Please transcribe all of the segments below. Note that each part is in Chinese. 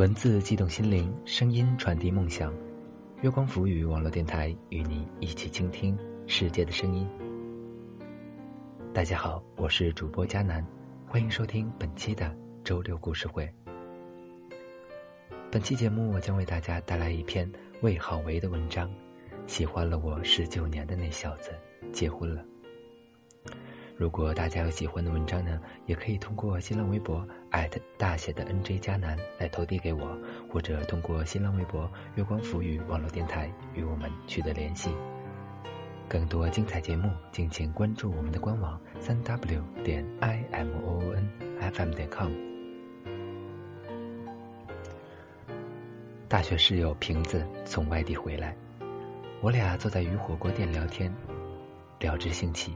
文字激动心灵，声音传递梦想。月光浮语网络电台与你一起倾听世界的声音。大家好，我是主播佳楠，欢迎收听本期的周六故事会。本期节目我将为大家带来一篇魏好为的文章。喜欢了我十九年的那小子结婚了。如果大家有喜欢的文章呢，也可以通过新浪微博艾特大写的 NJ 加南来投递给我，或者通过新浪微博月光浮语网络电台与我们取得联系。更多精彩节目，敬请关注我们的官网三 w 点 i m o n f m 点 com。大学室友瓶子从外地回来，我俩坐在鱼火锅店聊天，聊之兴起。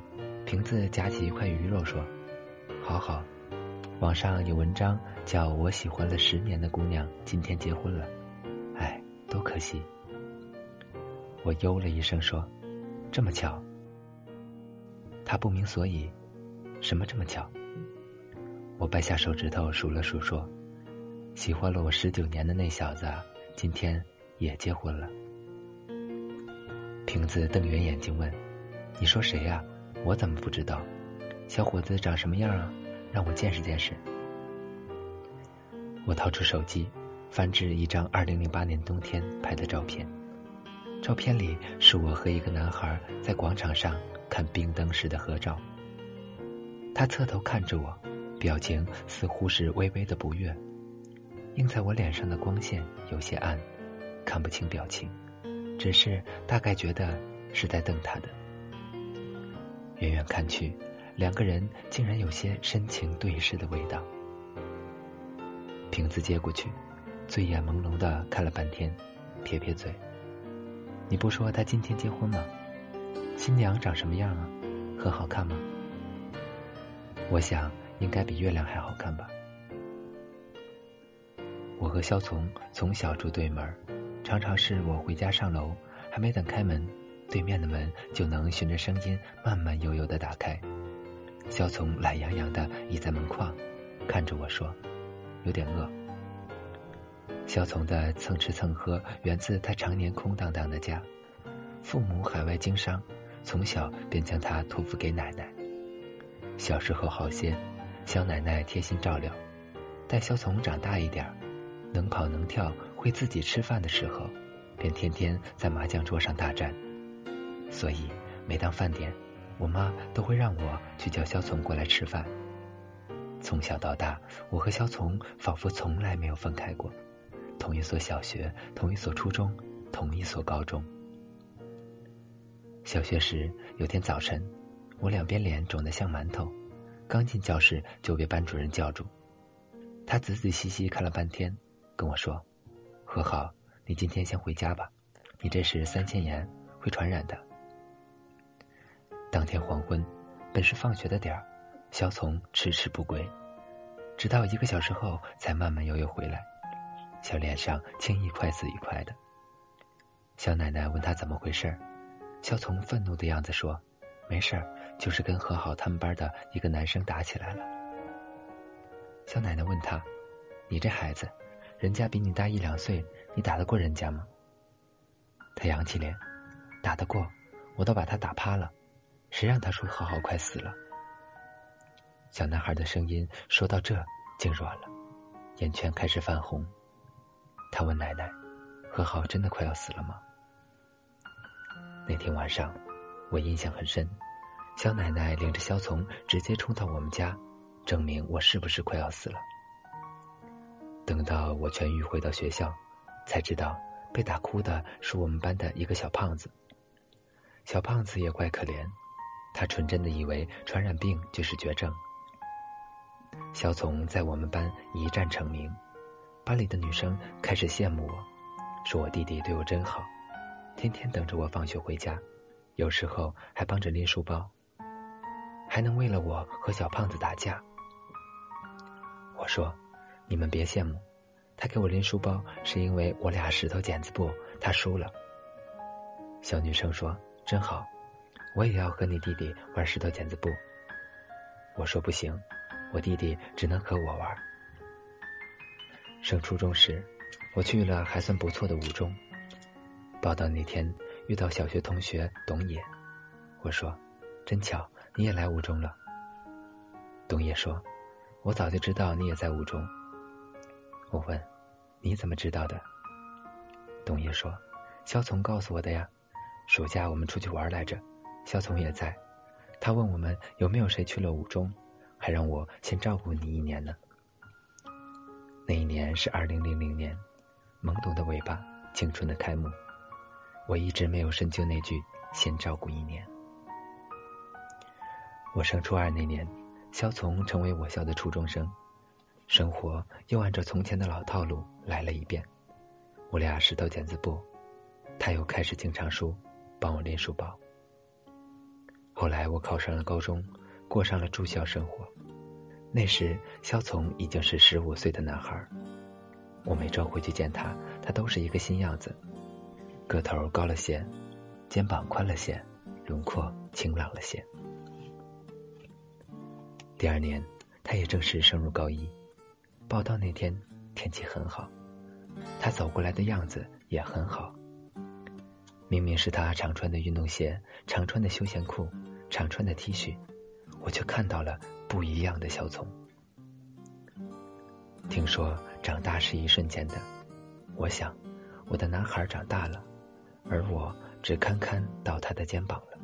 瓶子夹起一块鱼肉说：“好好，网上有文章叫我喜欢了十年的姑娘今天结婚了，哎，多可惜。”我哟了一声说：“这么巧？”他不明所以，什么这么巧？我掰下手指头数了数说：“喜欢了我十九年的那小子今天也结婚了。”瓶子瞪圆眼睛问：“你说谁呀？”我怎么不知道？小伙子长什么样啊？让我见识见识。我掏出手机，翻至一张二零零八年冬天拍的照片。照片里是我和一个男孩在广场上看冰灯时的合照。他侧头看着我，表情似乎是微微的不悦。映在我脸上的光线有些暗，看不清表情，只是大概觉得是在瞪他的。远远看去，两个人竟然有些深情对视的味道。瓶子接过去，醉眼朦胧的看了半天，撇撇嘴：“你不说他今天结婚吗？新娘长什么样啊？很好看吗？我想应该比月亮还好看吧。”我和肖从从小住对门，常常是我回家上楼，还没等开门。对面的门就能循着声音慢慢悠悠的打开。肖从懒洋洋的倚在门框，看着我说：“有点饿。”肖从的蹭吃蹭喝源自他常年空荡荡的家，父母海外经商，从小便将他托付给奶奶。小时候好些，小奶奶贴心照料，待肖从长大一点，能跑能跳，会自己吃饭的时候，便天天在麻将桌上大战。所以，每当饭点，我妈都会让我去叫肖从过来吃饭。从小到大，我和肖从仿佛从来没有分开过，同一所小学，同一所初中，同一所高中。小学时，有天早晨，我两边脸肿得像馒头，刚进教室就被班主任叫住。他仔仔细细看了半天，跟我说：“和好，你今天先回家吧，你这是三腺炎，会传染的。”当天黄昏，本是放学的点儿，肖从迟迟不归，直到一个小时后才慢慢悠悠回来，小脸上青一块紫一块的。小奶奶问他怎么回事，肖从愤怒的样子说：“没事儿，就是跟和好他们班的一个男生打起来了。”小奶奶问他：“你这孩子，人家比你大一两岁，你打得过人家吗？”他扬起脸：“打得过，我都把他打趴了。”谁让他说和好快死了？小男孩的声音说到这竟软了，眼圈开始泛红。他问奶奶：“何浩真的快要死了吗？”那天晚上我印象很深，小奶奶领着肖从直接冲到我们家，证明我是不是快要死了。等到我痊愈回到学校，才知道被打哭的是我们班的一个小胖子。小胖子也怪可怜。他纯真的以为传染病就是绝症。小从在我们班一战成名，班里的女生开始羡慕我，说我弟弟对我真好，天天等着我放学回家，有时候还帮着拎书包，还能为了我和小胖子打架。我说：“你们别羡慕，他给我拎书包是因为我俩石头剪子布，他输了。”小女生说：“真好。”我也要和你弟弟玩石头剪子布。我说不行，我弟弟只能和我玩。升初中时，我去了还算不错的五中。报道那天遇到小学同学董野，我说：“真巧，你也来五中了。”董野说：“我早就知道你也在五中。”我问：“你怎么知道的？”董野说：“肖从告诉我的呀。暑假我们出去玩来着，肖从也在。他问我们有没有谁去了五中，还让我先照顾你一年呢。那一年是二零零零年，懵懂的尾巴，青春的开幕。我一直没有深究那句‘先照顾一年’。我升初二那年，肖从成为我校的初中生，生活又按照从前的老套路来了一遍。我俩石头剪子布，他又开始经常输，帮我练书包。后来我考上了高中，过上了住校生活。那时肖从已经是十五岁的男孩，我每周回去见他，他都是一个新样子，个头高了些，肩膀宽了些，轮廓清朗了些。第二年，他也正式升入高一。报到那天天气很好。他走过来的样子也很好，明明是他常穿的运动鞋、常穿的休闲裤、常穿的 T 恤，我却看到了不一样的小聪。听说长大是一瞬间的，我想我的男孩长大了，而我只堪堪到他的肩膀了。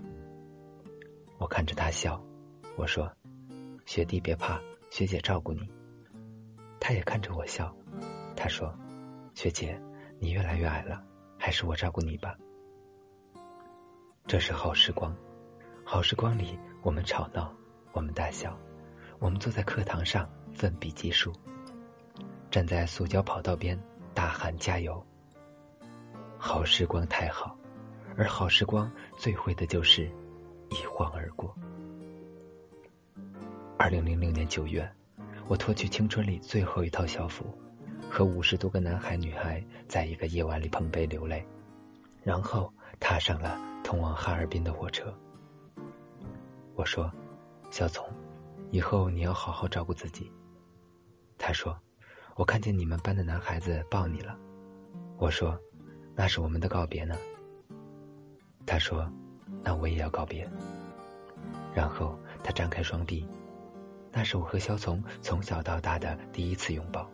我看着他笑，我说：“学弟别怕，学姐照顾你。”他也看着我笑，他说。学姐，你越来越矮了，还是我照顾你吧。这是好时光，好时光里我们吵闹，我们大笑，我们坐在课堂上奋笔疾书，站在塑胶跑道边大喊加油。好时光太好，而好时光最会的就是一晃而过。二零零六年九月，我脱去青春里最后一套校服。和五十多个男孩女孩在一个夜晚里碰杯流泪，然后踏上了通往哈尔滨的火车。我说：“小聪，以后你要好好照顾自己。”他说：“我看见你们班的男孩子抱你了。”我说：“那是我们的告别呢。”他说：“那我也要告别。”然后他张开双臂，那是我和肖从从小到大的第一次拥抱。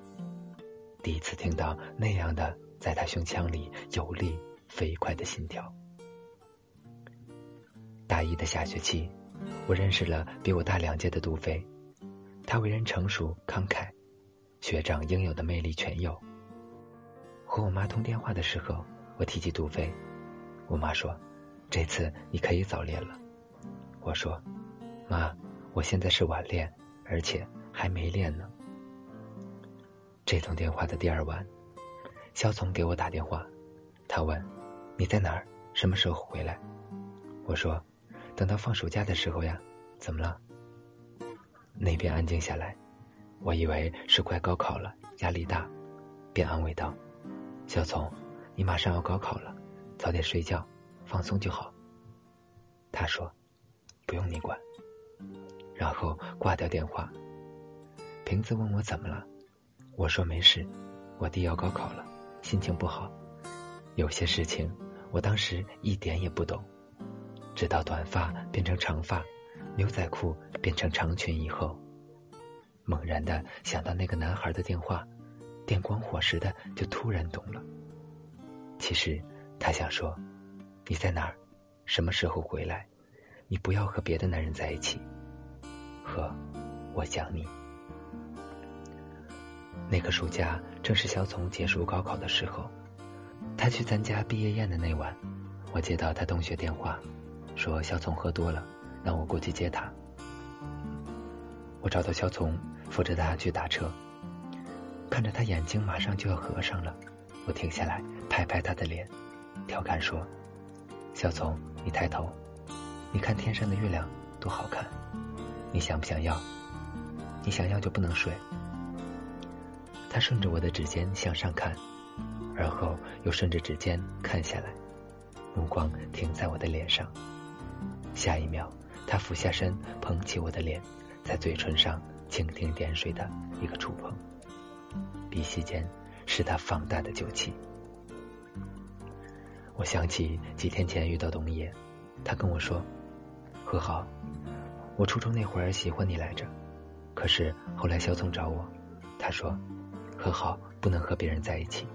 第一次听到那样的在他胸腔里有力飞快的心跳。大一的下学期，我认识了比我大两届的杜飞，他为人成熟慷慨，学长应有的魅力全有。和我妈通电话的时候，我提起杜飞，我妈说：“这次你可以早恋了。”我说：“妈，我现在是晚恋，而且还没恋呢。”这通电话的第二晚，肖从给我打电话，他问：“你在哪儿？什么时候回来？”我说：“等到放暑假的时候呀。”怎么了？那边安静下来，我以为是快高考了，压力大，便安慰道：“肖从，你马上要高考了，早点睡觉，放松就好。”他说：“不用你管。”然后挂掉电话。瓶子问我怎么了。我说没事，我弟要高考了，心情不好。有些事情我当时一点也不懂，直到短发变成长发，牛仔裤变成长裙以后，猛然的想到那个男孩的电话，电光火石的就突然懂了。其实他想说，你在哪儿？什么时候回来？你不要和别的男人在一起。和，我想你。那个暑假正是小从结束高考的时候，他去参加毕业宴的那晚，我接到他同学电话，说肖从喝多了，让我过去接他。我找到肖从，扶着他去打车，看着他眼睛马上就要合上了，我停下来拍拍他的脸，调侃说：“肖从，你抬头，你看天上的月亮多好看，你想不想要？你想要就不能睡。”他顺着我的指尖向上看，而后又顺着指尖看下来，目光停在我的脸上。下一秒，他俯下身捧起我的脸，在嘴唇上蜻蜓点水的一个触碰，鼻息间是他放大的酒气。我想起几天前遇到董野，他跟我说：“和好，我初中那会儿喜欢你来着，可是后来小聪找我，他说和好不能和别人在一起。”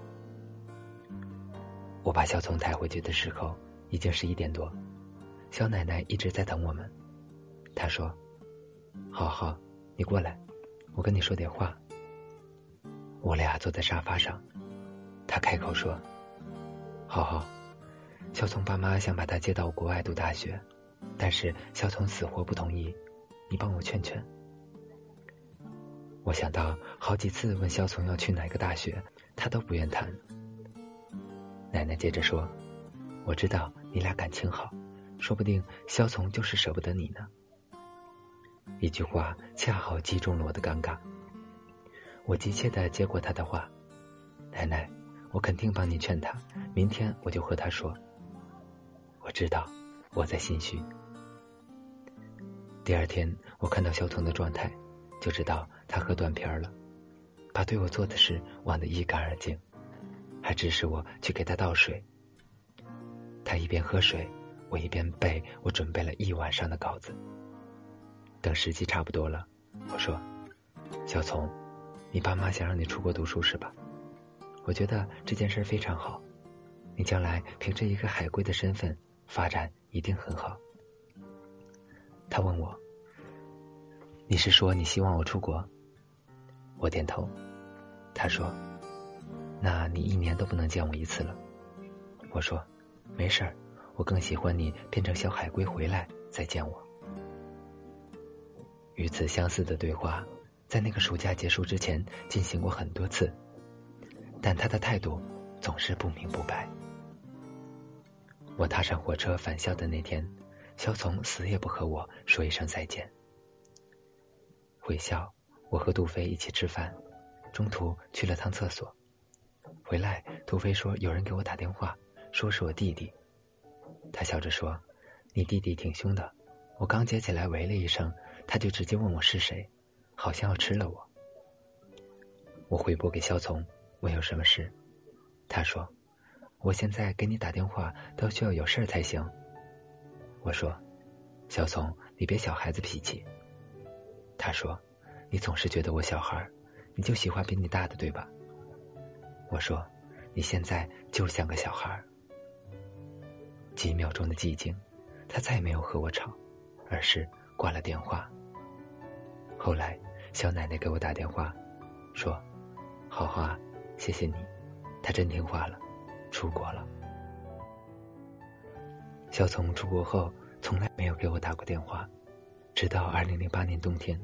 我把小聪抬回去的时候已经十一点多，小奶奶一直在等我们。她说：“好好，你过来，我跟你说点话。”我俩坐在沙发上，他开口说：“好好。”小聪爸妈想把他接到国外读大学，但是小聪死活不同意。你帮我劝劝。我想到好几次问小聪要去哪个大学，他都不愿谈。奶奶接着说：“我知道你俩感情好，说不定萧从就是舍不得你呢。”一句话恰好击中了我的尴尬。我急切的接过他的话：“奶奶，我肯定帮你劝他，明天我就和他说。”我知道我在心虚。第二天，我看到肖彤的状态，就知道他喝断片了，把对我做的事忘得一干二净，还指使我去给他倒水。他一边喝水，我一边背我准备了一晚上的稿子。等时机差不多了，我说：“小聪，你爸妈想让你出国读书是吧？我觉得这件事非常好，你将来凭着一个海归的身份。”发展一定很好。他问我：“你是说你希望我出国？”我点头。他说：“那你一年都不能见我一次了。”我说：“没事儿，我更喜欢你变成小海龟回来再见我。”与此相似的对话，在那个暑假结束之前进行过很多次，但他的态度总是不明不白。我踏上火车返校的那天，肖从死也不和我说一声再见。回校，我和杜飞一起吃饭，中途去了趟厕所。回来，杜飞说有人给我打电话，说是我弟弟。他笑着说：“你弟弟挺凶的，我刚接起来喂了一声，他就直接问我是谁，好像要吃了我。”我回拨给肖从，问有什么事，他说。我现在给你打电话都需要有事儿才行。我说：“小聪，你别小孩子脾气。”他说：“你总是觉得我小孩，你就喜欢比你大的，对吧？”我说：“你现在就像个小孩。”几秒钟的寂静，他再也没有和我吵，而是挂了电话。后来，小奶奶给我打电话，说：“好啊，谢谢你，他真听话了。”出国了。小聪出国后从来没有给我打过电话，直到二零零八年冬天，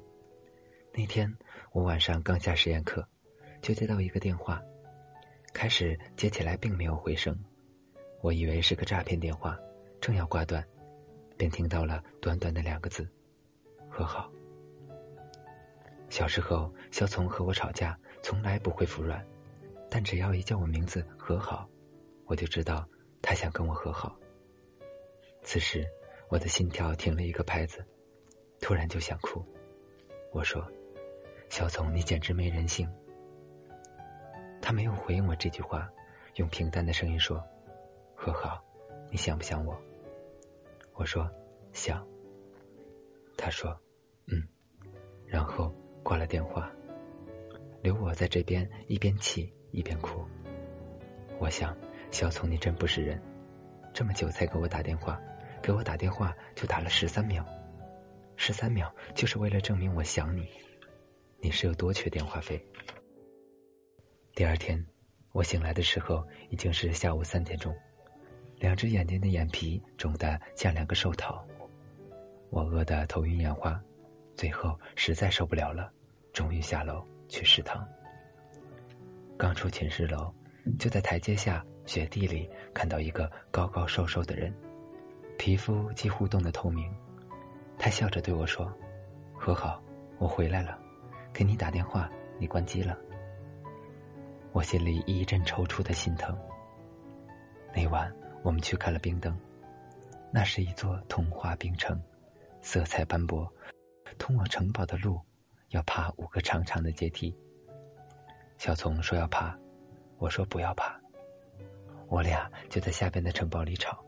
那天我晚上刚下实验课，就接到一个电话，开始接起来并没有回声，我以为是个诈骗电话，正要挂断，便听到了短短的两个字：“和好。”小时候，小聪和我吵架，从来不会服软，但只要一叫我名字“和好”。我就知道他想跟我和好。此时我的心跳停了一个拍子，突然就想哭。我说：“小聪，你简直没人性。”他没有回应我这句话，用平淡的声音说：“和好，你想不想我？”我说：“想。”他说：“嗯。”然后挂了电话，留我在这边一边气一边哭。我想。小聪，你真不是人！这么久才给我打电话，给我打电话就打了十三秒，十三秒就是为了证明我想你。你是有多缺电话费？第二天我醒来的时候已经是下午三点钟，两只眼睛的眼皮肿得像两个寿桃，我饿得头晕眼花，最后实在受不了了，终于下楼去食堂。刚出寝室楼，就在台阶下。雪地里看到一个高高瘦瘦的人，皮肤几乎冻得透明。他笑着对我说：“和好，我回来了，给你打电话，你关机了。”我心里一阵抽搐的心疼。那晚我们去看了冰灯，那是一座童话冰城，色彩斑驳，通往城堡的路要爬五个长长的阶梯。小丛说要爬，我说不要怕。我俩就在下边的城堡里吵。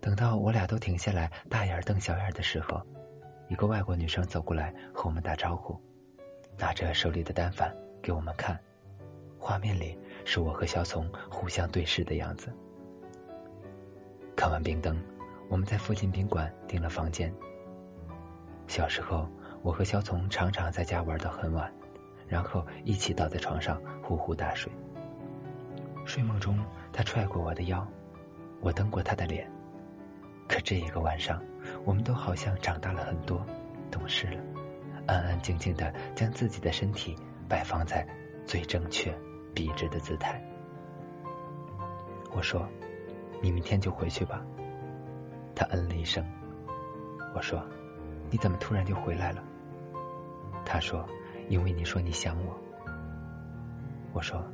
等到我俩都停下来，大眼瞪小眼的时候，一个外国女生走过来和我们打招呼，拿着手里的单反给我们看。画面里是我和小丛互相对视的样子。看完冰灯，我们在附近宾馆订了房间。小时候，我和肖丛常常在家玩到很晚，然后一起倒在床上呼呼大睡。睡梦中，他踹过我的腰，我蹬过他的脸。可这一个晚上，我们都好像长大了很多，懂事了，安安静静的将自己的身体摆放在最正确、笔直的姿态。我说：“你明天就回去吧。”他嗯了一声。我说：“你怎么突然就回来了？”他说：“因为你说你想我。”我说：“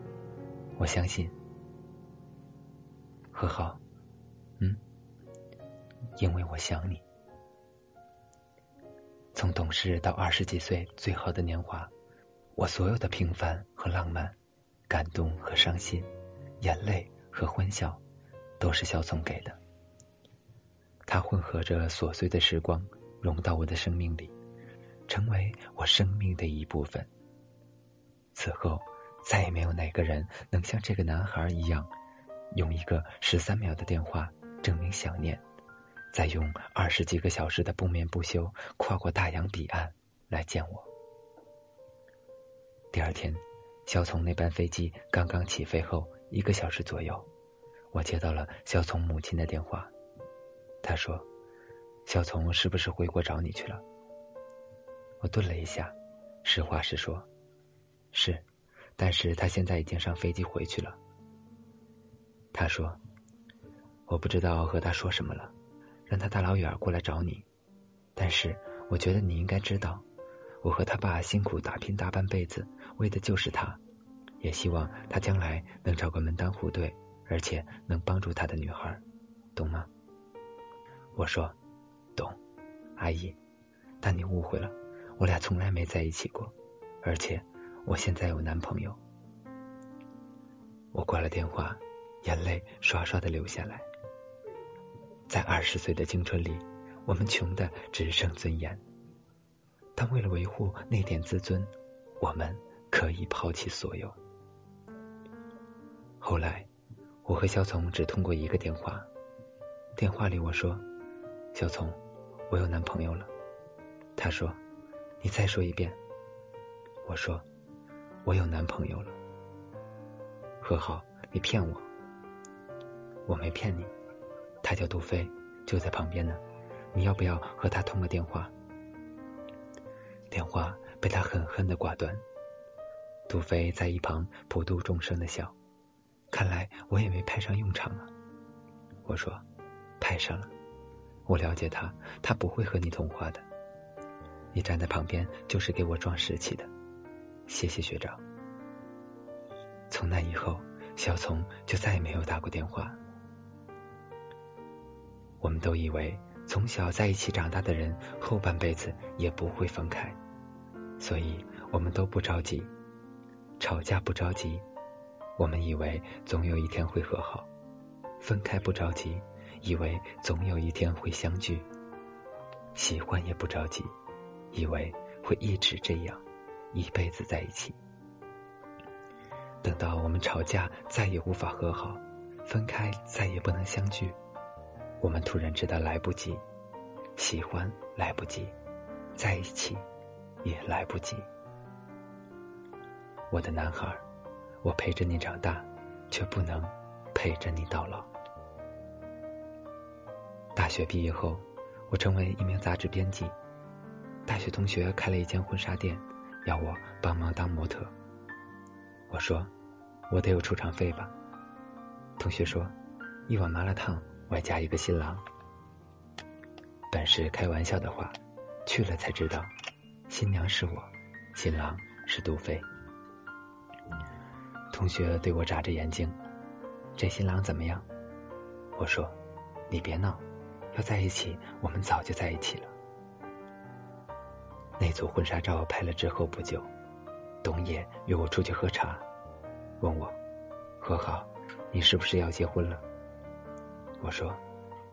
我相信。”和好，嗯。因为我想你，从懂事到二十几岁最好的年华，我所有的平凡和浪漫，感动和伤心，眼泪和欢笑，都是小聪给的。他混合着琐碎的时光，融到我的生命里，成为我生命的一部分。此后，再也没有哪个人能像这个男孩一样，用一个十三秒的电话证明想念。再用二十几个小时的不眠不休跨过大洋彼岸来见我。第二天，小丛那班飞机刚刚起飞后一个小时左右，我接到了小丛母亲的电话。他说：“小丛是不是回国找你去了？”我顿了一下，实话实说：“是，但是他现在已经上飞机回去了。”他说：“我不知道和他说什么了。”让他大老远过来找你，但是我觉得你应该知道，我和他爸辛苦打拼大半辈子，为的就是他，也希望他将来能找个门当户对，而且能帮助他的女孩，懂吗？我说懂，阿姨，但你误会了，我俩从来没在一起过，而且我现在有男朋友。我挂了电话，眼泪刷刷的流下来。在二十岁的青春里，我们穷的只剩尊严，但为了维护那点自尊，我们可以抛弃所有。后来，我和小丛只通过一个电话，电话里我说：“小丛，我有男朋友了。”他说：“你再说一遍。”我说：“我有男朋友了。”和好，你骗我，我没骗你。他叫杜飞，就在旁边呢。你要不要和他通个电话？电话被他狠狠的挂断。杜飞在一旁普度众生的笑。看来我也没派上用场啊。我说，派上了。我了解他，他不会和你通话的。你站在旁边就是给我装士气的。谢谢学长。从那以后，小丛就再也没有打过电话。我们都以为从小在一起长大的人后半辈子也不会分开，所以我们都不着急，吵架不着急，我们以为总有一天会和好；分开不着急，以为总有一天会相聚；喜欢也不着急，以为会一直这样，一辈子在一起。等到我们吵架再也无法和好，分开再也不能相聚。我们突然知道来不及，喜欢来不及，在一起也来不及。我的男孩，我陪着你长大，却不能陪着你到老。大学毕业后，我成为一名杂志编辑。大学同学开了一间婚纱店，要我帮忙当模特。我说，我得有出场费吧。同学说，一碗麻辣烫。外加一个新郎，本是开玩笑的话，去了才知道，新娘是我，新郎是杜飞。同学对我眨着眼睛，这新郎怎么样？我说，你别闹，要在一起，我们早就在一起了。那组婚纱照拍了之后不久，董野约我出去喝茶，问我和好，你是不是要结婚了？我说，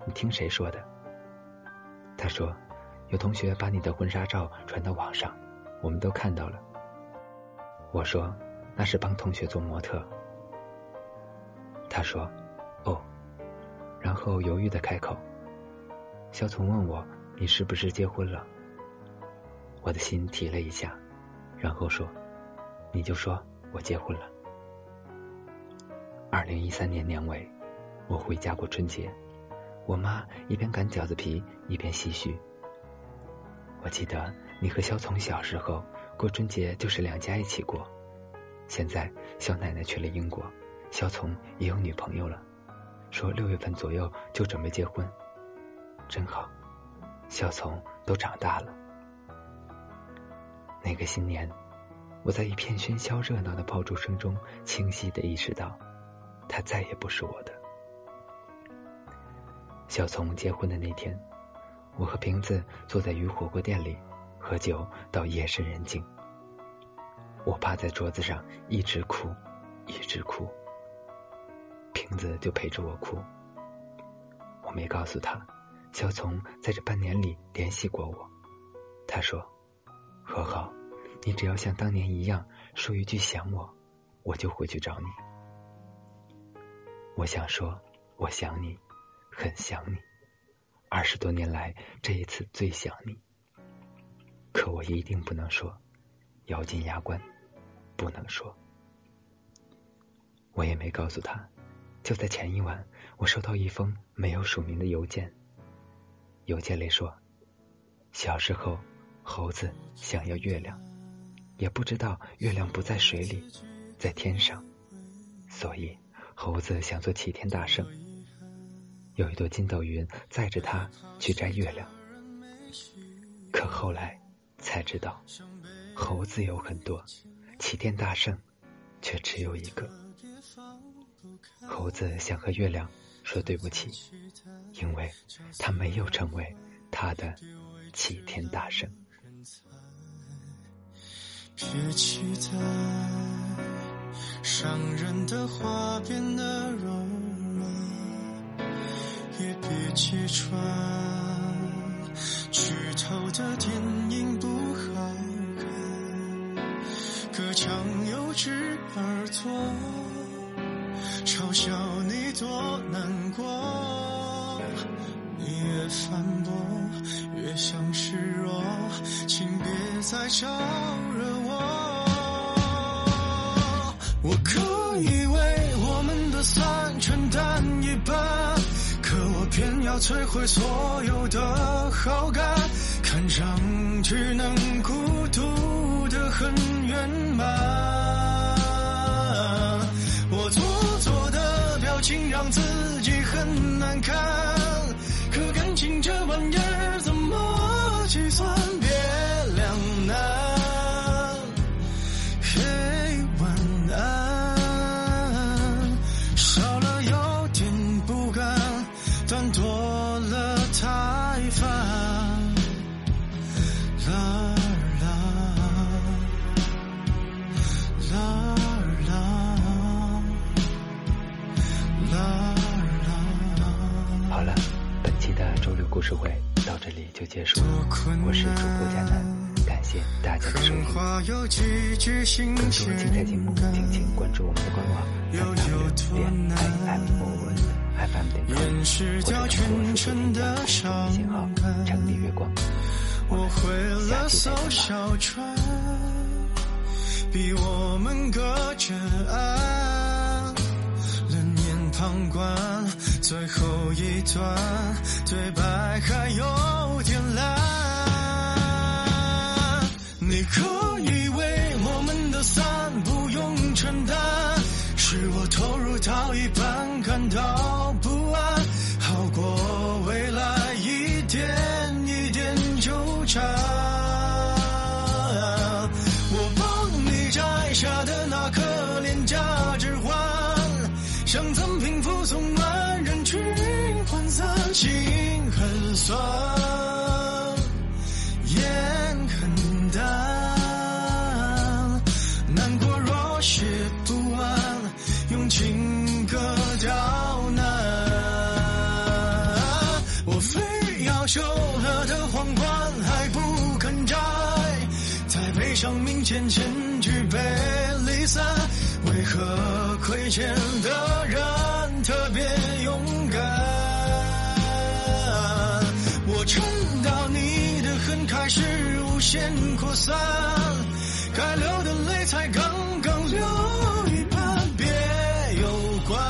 你听谁说的？他说，有同学把你的婚纱照传到网上，我们都看到了。我说，那是帮同学做模特。他说，哦，然后犹豫的开口。肖从问我，你是不是结婚了？我的心提了一下，然后说，你就说我结婚了。二零一三年年尾，我回家过春节，我妈一边擀饺子皮一边唏嘘。我记得你和肖从小时候过春节就是两家一起过，现在小奶奶去了英国，小从也有女朋友了，说六月份左右就准备结婚，真好，小从都长大了。那个新年，我在一片喧嚣热闹的爆竹声中，清晰的意识到。他再也不是我的。小从结婚的那天，我和瓶子坐在鱼火锅店里喝酒到夜深人静。我趴在桌子上一直哭，一直哭。瓶子就陪着我哭。我没告诉他，小从在这半年里联系过我。他说：“和好，你只要像当年一样说一句想我，我就回去找你。”我想说，我想你，很想你。二十多年来，这一次最想你。可我一定不能说，咬紧牙关，不能说。我也没告诉他。就在前一晚，我收到一封没有署名的邮件。邮件里说，小时候猴子想要月亮，也不知道月亮不在水里，在天上，所以。猴子想做齐天大圣，有一朵筋斗云载着他去摘月亮。可后来才知道，猴子有很多，齐天大圣却只有一个。猴子想和月亮说对不起，因为他没有成为他的齐天大圣。别期待。伤人的话变得柔软，也别揭穿。剧透的电影不，隔墙有只耳朵，嘲笑你多难过。你越反驳，越像示弱，请别再招惹我。我可以为我们的散承担一半，可我偏要摧毁所有的好感，看上去能孤独的很圆满。我做作的表情让自己很难看，可感情这玩意儿怎么计算？别两难事会到这里就结束了，我是主播佳楠，感谢大家的收听。更多精彩节目，敬请关注我们的官网三 w 点 i m o n f m 点 com，或者通过搜索添加公众微信号“城里月光”。我们下期再见。旁观最后一段对白还有点烂，你可以为我们的散不用承担，是我投入到一半感到不安，好过未来一点一点纠缠。我帮你摘下的那颗酸烟很淡难过若是不完用情歌刁难。我非要求了的皇冠还不肯摘。在悲伤面前千具悲离散为何亏欠的人？渐扩散，该流的泪才刚刚流一半，别有关。